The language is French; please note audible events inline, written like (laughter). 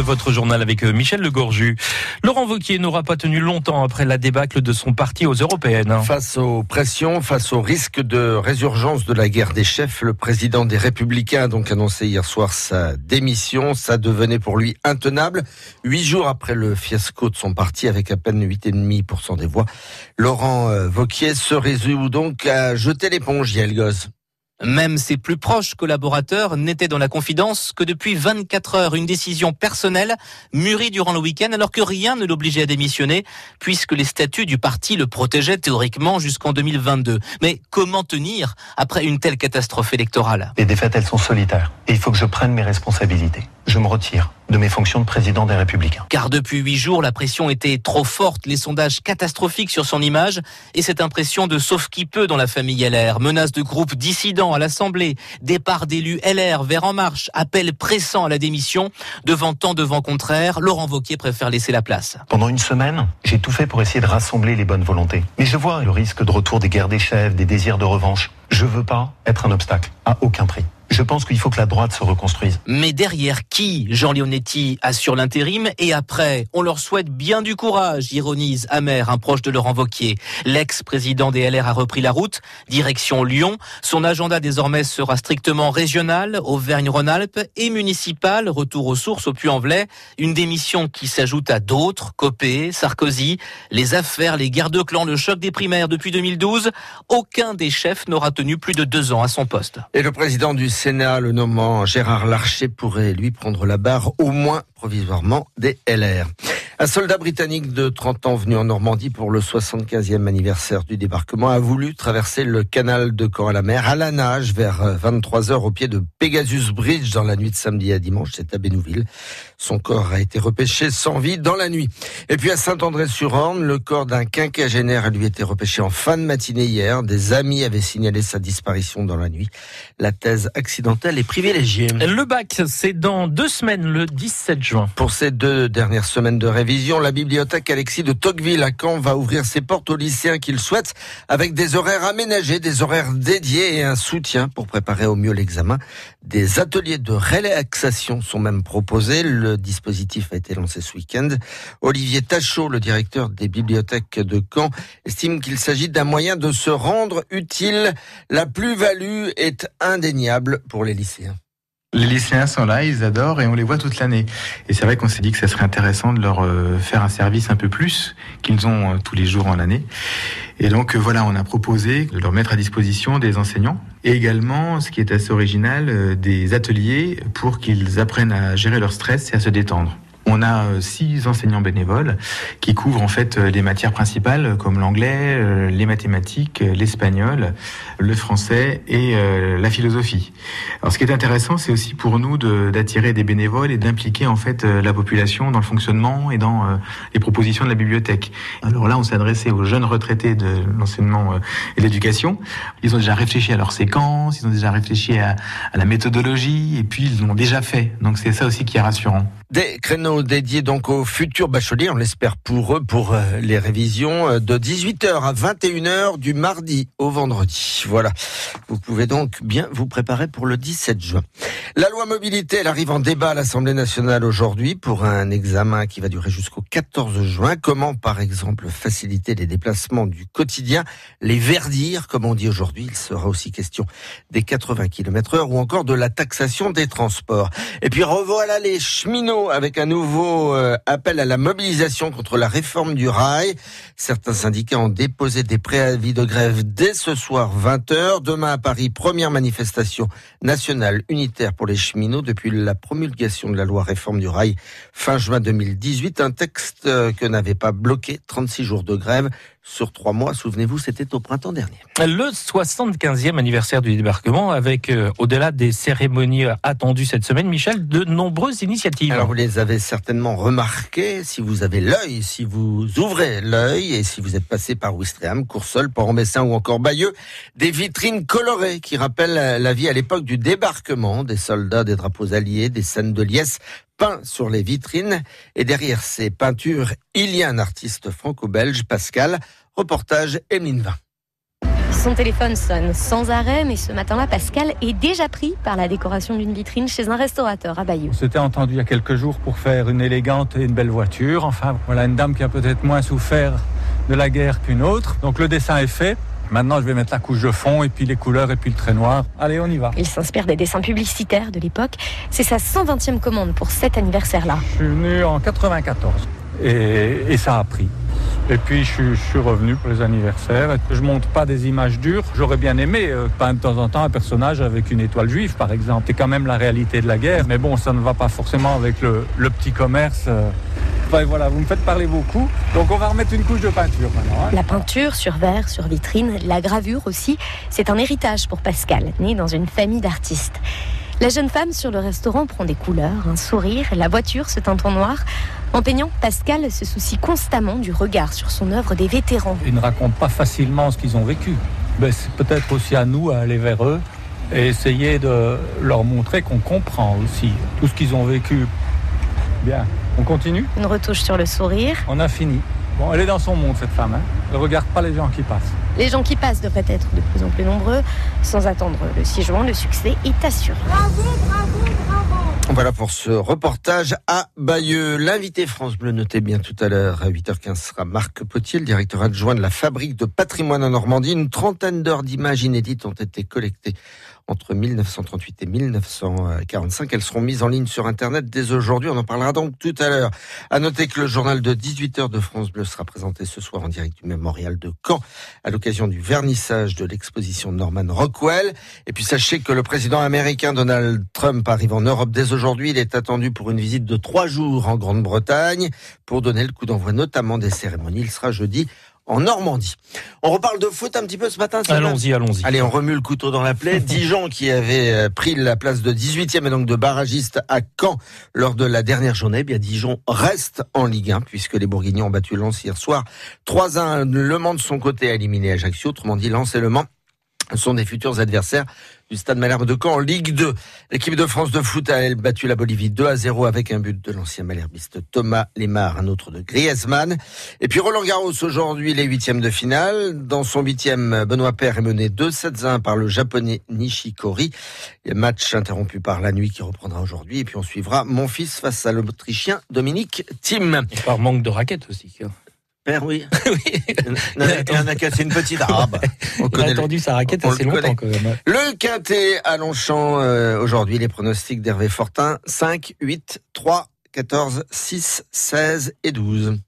Votre journal avec euh, Michel Legorju. Laurent Vauquier n'aura pas tenu longtemps après la débâcle de son parti aux européennes. Face aux pressions, face au risque de résurgence de la guerre des chefs, le président des Républicains a donc annoncé hier soir sa démission. Ça devenait pour lui intenable. Huit jours après le fiasco de son parti, avec à peine 8,5% des voix, Laurent euh, Vauquier se résout donc à jeter l'éponge, Yael. Même ses plus proches collaborateurs n'étaient dans la confidence que depuis 24 heures. Une décision personnelle mûrie durant le week-end alors que rien ne l'obligeait à démissionner puisque les statuts du parti le protégeaient théoriquement jusqu'en 2022. Mais comment tenir après une telle catastrophe électorale? Les défaites, elles sont solitaires. Et il faut que je prenne mes responsabilités. Je me retire de mes fonctions de président des Républicains. Car depuis huit jours, la pression était trop forte, les sondages catastrophiques sur son image et cette impression de sauf qui peut dans la famille LR. Menace de groupes dissidents à l'Assemblée, départ d'élus LR vers En Marche, appel pressant à la démission. Devant tant de vents contraires, Laurent Vauquier préfère laisser la place. Pendant une semaine, j'ai tout fait pour essayer de rassembler les bonnes volontés. Mais je vois le risque de retour des guerres des chefs, des désirs de revanche. Je veux pas être un obstacle, à aucun prix. Je pense qu'il faut que la droite se reconstruise. Mais derrière qui Jean Leonetti assure l'intérim et après, on leur souhaite bien du courage, ironise amer un proche de Laurent Vauquier. L'ex-président des LR a repris la route, direction Lyon. Son agenda désormais sera strictement régional, Auvergne-Rhône-Alpes et municipal, retour aux sources au Puy-en-Velay. Une démission qui s'ajoute à d'autres, Copé, Sarkozy, les affaires, les guerres de clans, le choc des primaires depuis 2012. Aucun des chefs n'aura tenu plus de deux ans à son poste. Et le président du Sénat, le nommant Gérard Larcher, pourrait lui prendre la barre au moins provisoirement des LR. Un soldat britannique de 30 ans venu en Normandie pour le 75e anniversaire du débarquement a voulu traverser le canal de Caen à la mer à la nage vers 23 heures au pied de Pegasus Bridge dans la nuit de samedi à dimanche. C'est à Bénouville. Son corps a été repêché sans vie dans la nuit. Et puis à Saint-André-sur-Orne, le corps d'un quinquagénaire a lui été repêché en fin de matinée hier. Des amis avaient signalé sa disparition dans la nuit. La thèse accidentelle est privilégiée. Le bac, c'est dans deux semaines, le 17 juin. Pour ces deux dernières semaines de révision, la bibliothèque Alexis de Tocqueville à Caen va ouvrir ses portes aux lycéens qui le souhaitent avec des horaires aménagés, des horaires dédiés et un soutien pour préparer au mieux l'examen. Des ateliers de relaxation sont même proposés. Le dispositif a été lancé ce week-end. Olivier Tachot, le directeur des bibliothèques de Caen, estime qu'il s'agit d'un moyen de se rendre utile. La plus-value est indéniable pour les lycéens. Les lycéens sont là, ils adorent et on les voit toute l'année. Et c'est vrai qu'on s'est dit que ça serait intéressant de leur euh, faire un service un peu plus qu'ils ont euh, tous les jours en l'année. Et donc euh, voilà, on a proposé de leur mettre à disposition des enseignants et également, ce qui est assez original, des ateliers pour qu'ils apprennent à gérer leur stress et à se détendre. On a euh, six enseignants bénévoles qui couvrent en fait euh, les matières principales comme l'anglais, euh, les mathématiques, l'espagnol, le français et la philosophie. Alors ce qui est intéressant, c'est aussi pour nous d'attirer des bénévoles et d'impliquer en fait la population dans le fonctionnement et dans les propositions de la bibliothèque. Alors là, on s'est adressé aux jeunes retraités de l'enseignement et de l'éducation. Ils ont déjà réfléchi à leur séquence, ils ont déjà réfléchi à, à la méthodologie et puis ils l'ont déjà fait. Donc c'est ça aussi qui est rassurant. Des créneaux dédiés donc aux futurs bacheliers, on l'espère pour eux, pour euh, les révisions euh, de 18h à 21h du mardi au vendredi. Voilà. Vous pouvez donc bien vous préparer pour le 17 juin. La loi mobilité, elle arrive en débat à l'Assemblée nationale aujourd'hui pour un examen qui va durer jusqu'au 14 juin. Comment, par exemple, faciliter les déplacements du quotidien, les verdir, comme on dit aujourd'hui? Il sera aussi question des 80 km heure ou encore de la taxation des transports. Et puis revoilà les cheminots avec un nouveau euh, appel à la mobilisation contre la réforme du rail. Certains syndicats ont déposé des préavis de grève dès ce soir 20h. Demain à Paris, première manifestation nationale unitaire pour les cheminots depuis la promulgation de la loi réforme du rail fin juin 2018. Un texte euh, que n'avait pas bloqué 36 jours de grève sur trois mois. Souvenez-vous, c'était au printemps dernier. Le 75e anniversaire du débarquement avec, euh, au-delà des cérémonies attendues cette semaine, Michel, de nombreuses initiatives. Alors vous les avez certainement remarquées, si vous avez l'œil, si vous ouvrez l'œil et si vous êtes passé par Ouistreham, Coursol, Port-en-Bessin ou encore Bayeux, des vitrines colorées qui rappellent la vie à l'époque du débarquement, des soldats, des drapeaux alliés, des scènes de liesse peints sur les vitrines. Et derrière ces peintures, il y a un artiste franco-belge, Pascal. Reportage Emeline. Son téléphone sonne sans arrêt, mais ce matin-là, Pascal est déjà pris par la décoration d'une vitrine chez un restaurateur à Bayeux. On s'était entendu il y a quelques jours pour faire une élégante et une belle voiture. Enfin, voilà une dame qui a peut-être moins souffert de la guerre qu'une autre. Donc le dessin est fait. Maintenant, je vais mettre la couche de fond et puis les couleurs et puis le trait noir. Allez, on y va. Il s'inspire des dessins publicitaires de l'époque. C'est sa 120e commande pour cet anniversaire-là. Je suis venu en 94 et, et ça a pris. Et puis je, suis- revenu pour les anniversaires. Je montre pas des images dures. J'aurais bien aimé euh, peindre de temps en temps un personnage avec une étoile juive, par exemple. C'est quand même la réalité de la guerre. Mais bon, ça ne va pas forcément avec le, le petit commerce. euh. Enfin, voilà, vous me faites parler beaucoup. Donc on va remettre une couche de peinture maintenant. hein. La peinture sur verre, sur vitrine, la gravure aussi, c'est un héritage pour Pascal, né dans une famille d'artistes. La jeune femme sur le restaurant prend des couleurs, un sourire, la voiture se teint en noir. En peignant, Pascal se soucie constamment du regard sur son œuvre des vétérans. Ils ne racontent pas facilement ce qu'ils ont vécu. Ben, c'est peut-être aussi à nous à aller vers eux et essayer de leur montrer qu'on comprend aussi tout ce qu'ils ont vécu. Bien, on continue? Une retouche sur le sourire. On a fini. Bon, elle est dans son monde, cette femme. Hein. Elle ne regarde pas les gens qui passent. Les gens qui passent devraient être de plus en plus nombreux. Sans attendre le 6 juin, le succès est assuré. Voilà pour ce reportage à Bayeux. L'invité France Bleu, notez bien tout à l'heure à 8h15 sera Marc Potier, le directeur adjoint de la fabrique de patrimoine en Normandie. Une trentaine d'heures d'images inédites ont été collectées entre 1938 et 1945. Elles seront mises en ligne sur Internet dès aujourd'hui. On en parlera donc tout à l'heure. À noter que le journal de 18h de France Bleu sera présenté ce soir en direct du mémorial de Caen à l'occasion du vernissage de l'exposition Norman Rockwell. Et puis sachez que le président américain Donald Trump arrive en Europe dès aujourd'hui. Il est attendu pour une visite de trois jours en Grande-Bretagne pour donner le coup d'envoi notamment des cérémonies. Il sera jeudi en Normandie. On reparle de foot un petit peu ce matin. Allons-y, allons-y. Allez, on remue le couteau dans la plaie. (laughs) Dijon qui avait euh, pris la place de 18e et donc de barragiste à Caen lors de la dernière journée. Eh bien, Dijon reste en Ligue 1 puisque les Bourguignons ont battu Lens hier soir. 3-1. Le Mans de son côté a éliminé Ajaccio. Autrement dit, Lens et Le Mans sont des futurs adversaires du Stade Malherbe de Caen en Ligue 2. L'équipe de France de foot a elle battu la Bolivie 2 à 0 avec un but de l'ancien malherbiste Thomas Lemar, un autre de Griezmann. Et puis Roland Garros aujourd'hui les huitièmes de finale. Dans son huitième, Benoît Paire est mené 2-7-1 par le japonais Nishikori. Le match interrompu par la nuit qui reprendra aujourd'hui. Et puis on suivra mon fils face à l'Autrichien Dominique Thiem. Et par manque de raquettes aussi. Père, oui. (laughs) oui. Il en a cassé une petite. Bah, on Il a attendu sa raquette on assez longtemps quand même. Le quintet à Longchamp euh, aujourd'hui, les pronostics d'Hervé Fortin 5, 8, 3, 14, 6, 16 et 12.